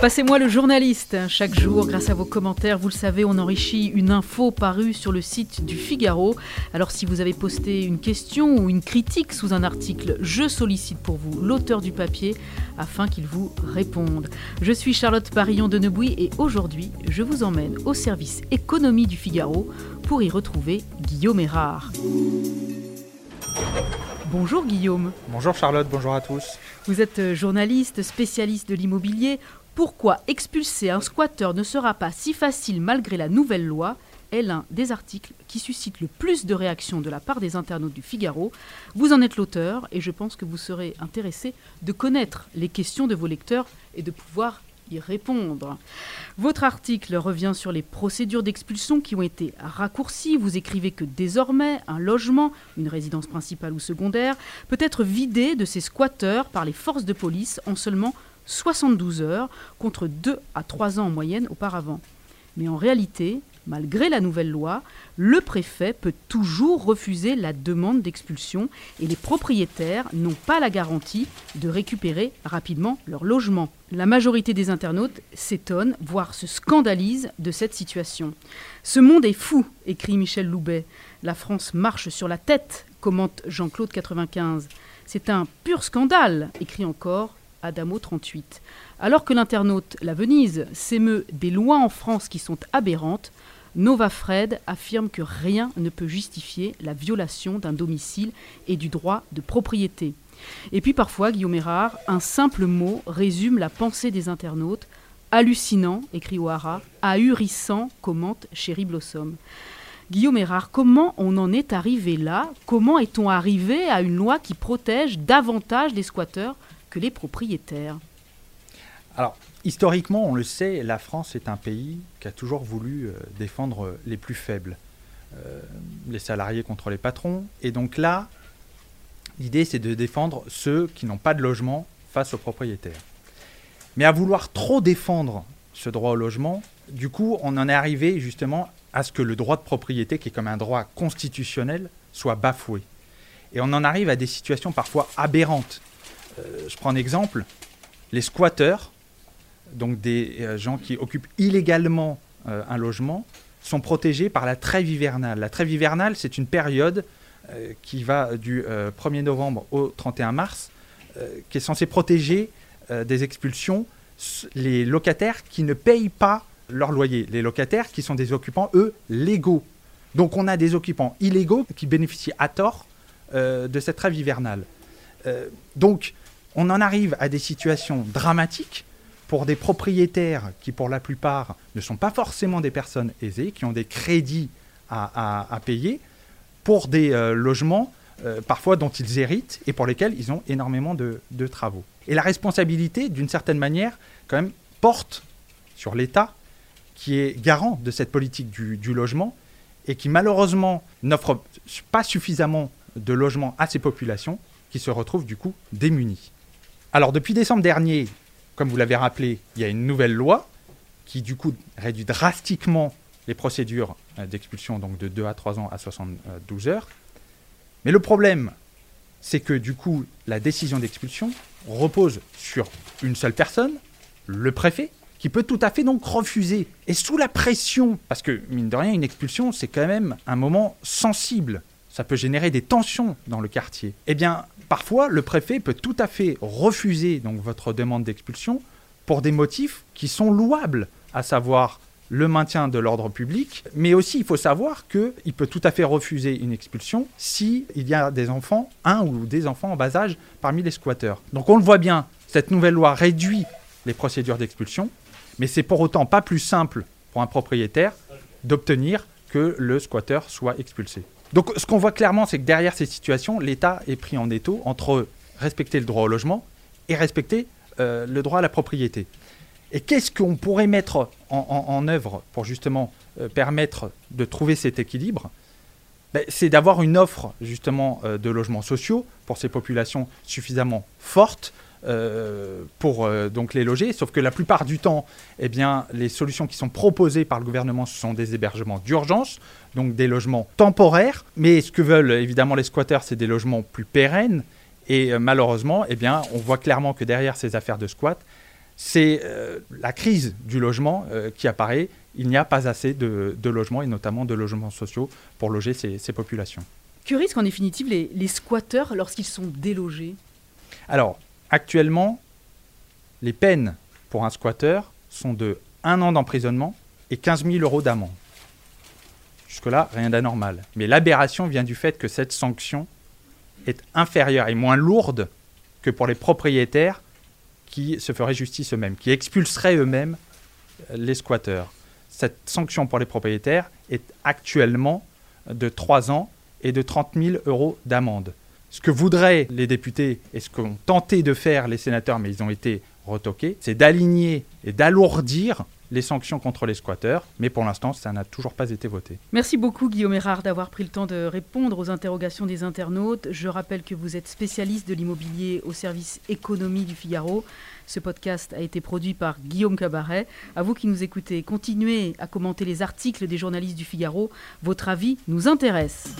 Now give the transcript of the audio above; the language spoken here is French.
Passez-moi le journaliste. Chaque jour, grâce à vos commentaires, vous le savez, on enrichit une info parue sur le site du Figaro. Alors si vous avez posté une question ou une critique sous un article, je sollicite pour vous l'auteur du papier afin qu'il vous réponde. Je suis Charlotte Parillon de Nebouy et aujourd'hui, je vous emmène au service économie du Figaro pour y retrouver Guillaume Erard. Bonjour Guillaume. Bonjour Charlotte, bonjour à tous. Vous êtes journaliste, spécialiste de l'immobilier. Pourquoi expulser un squatteur ne sera pas si facile malgré la nouvelle loi est l'un des articles qui suscite le plus de réactions de la part des internautes du Figaro. Vous en êtes l'auteur et je pense que vous serez intéressé de connaître les questions de vos lecteurs et de pouvoir répondre. Votre article revient sur les procédures d'expulsion qui ont été raccourcies. Vous écrivez que désormais, un logement, une résidence principale ou secondaire, peut être vidé de ses squatteurs par les forces de police en seulement 72 heures, contre 2 à 3 ans en moyenne auparavant. Mais en réalité, malgré la nouvelle loi, le préfet peut toujours refuser la demande d'expulsion et les propriétaires n'ont pas la garantie de récupérer rapidement leur logement. La majorité des internautes s'étonnent, voire se scandalisent de cette situation. Ce monde est fou, écrit Michel Loubet. La France marche sur la tête, commente Jean-Claude 95. C'est un pur scandale, écrit encore Adamo 38. Alors que l'internaute La Venise s'émeut des lois en France qui sont aberrantes, Nova Fred affirme que rien ne peut justifier la violation d'un domicile et du droit de propriété. Et puis parfois, Guillaume Erard, un simple mot résume la pensée des internautes. Hallucinant, écrit O'Hara, ahurissant, commente Chéri Blossom. Guillaume Erard, comment on en est arrivé là? Comment est-on arrivé à une loi qui protège davantage les squatteurs que les propriétaires? Alors, historiquement, on le sait, la France est un pays qui a toujours voulu euh, défendre les plus faibles, euh, les salariés contre les patrons. Et donc là, l'idée, c'est de défendre ceux qui n'ont pas de logement face aux propriétaires. Mais à vouloir trop défendre ce droit au logement, du coup, on en est arrivé justement à ce que le droit de propriété, qui est comme un droit constitutionnel, soit bafoué. Et on en arrive à des situations parfois aberrantes. Euh, je prends un exemple, les squatteurs, donc des euh, gens qui occupent illégalement euh, un logement, sont protégés par la trêve hivernale. La trêve hivernale, c'est une période qui va du 1er novembre au 31 mars, qui est censée protéger des expulsions les locataires qui ne payent pas leur loyer. Les locataires qui sont des occupants, eux, légaux. Donc on a des occupants illégaux qui bénéficient à tort de cette trêve hivernale. donc on en arrive à des situations dramatiques pour des propriétaires qui, pour la plupart, ne sont pas forcément des personnes aisées, qui ont des crédits à, payer, pour des euh, logements euh, parfois dont ils héritent et pour lesquels ils ont énormément de, travaux. Et la responsabilité, d'une certaine manière, quand même, porte sur l'État, qui est garant de cette politique du, du logement et qui malheureusement n'offre pas suffisamment de logements à ces populations qui se retrouvent du coup démunies. Alors depuis décembre dernier, comme vous l'avez rappelé, il y a une nouvelle loi qui du coup réduit drastiquement les procédures euh, d'expulsion donc de 2 à 3 ans à 72 heures. Mais le problème, c'est que du coup, la décision d'expulsion repose sur une seule personne, le préfet, qui peut tout à fait donc refuser. Et sous la pression, parce que mine de rien, une expulsion, c'est quand même un moment sensible. Ça peut générer des tensions dans le quartier. Eh bien, parfois, le préfet peut tout à fait refuser donc votre demande d'expulsion pour des motifs qui sont louables, à savoir le maintien de l'ordre public, mais aussi il faut savoir qu'il peut tout à fait refuser une expulsion s'il y a des enfants, un ou des enfants en bas âge parmi les squatteurs. Donc on le voit bien, cette nouvelle loi réduit les procédures d'expulsion, mais c'est pour autant pas plus simple pour un propriétaire d'obtenir que le squatteur soit expulsé. Donc ce qu'on voit clairement, c'est que derrière ces situations, l'État est pris en étau entre respecter le droit au logement et respecter euh, le droit à la propriété. Et qu'est-ce qu'on pourrait mettre en, œuvre pour justement euh, permettre de trouver cet équilibre? Ben, C'est d'avoir une offre justement euh, de logements sociaux pour ces populations suffisamment fortes euh, pour euh, donc les loger. Sauf que la plupart du temps, eh bien, les solutions qui sont proposées par le gouvernement ce sont des hébergements d'urgence, donc des logements temporaires. Mais ce que veulent évidemment les squatteurs, c'est des logements plus pérennes. Et euh, malheureusement, eh bien, on voit clairement que derrière ces affaires de squat, c'est la crise du logement qui apparaît. Il n'y a pas assez de, logements, et notamment de logements sociaux, pour loger ces, populations. Que risquent en définitive les, les squatteurs lorsqu'ils sont délogés? Alors, actuellement, les peines pour un squatteur sont de 1 an d'emprisonnement et 15 000 euros d'amende. Jusque-là, rien d'anormal. Mais l'aberration vient du fait que cette sanction est inférieure et moins lourde que pour les propriétaires qui se feraient justice eux-mêmes, qui expulseraient eux-mêmes euh, les squatteurs. Cette sanction pour les propriétaires est actuellement de 3 ans et de 30 000 euros d'amende. Ce que voudraient les députés et ce qu'ont tenté de faire les sénateurs, mais ils ont été retoqués, c'est d'aligner et d'alourdir les sanctions contre les squatteurs, mais pour l'instant, ça n'a toujours pas été voté. Merci beaucoup Guillaume Erard d'avoir pris le temps de répondre aux interrogations des internautes. Je rappelle que vous êtes spécialiste de l'immobilier au service économie du Figaro. Ce podcast a été produit par Guillaume Cabaret. À vous qui nous écoutez, continuez à commenter les articles des journalistes du Figaro. Votre avis nous intéresse.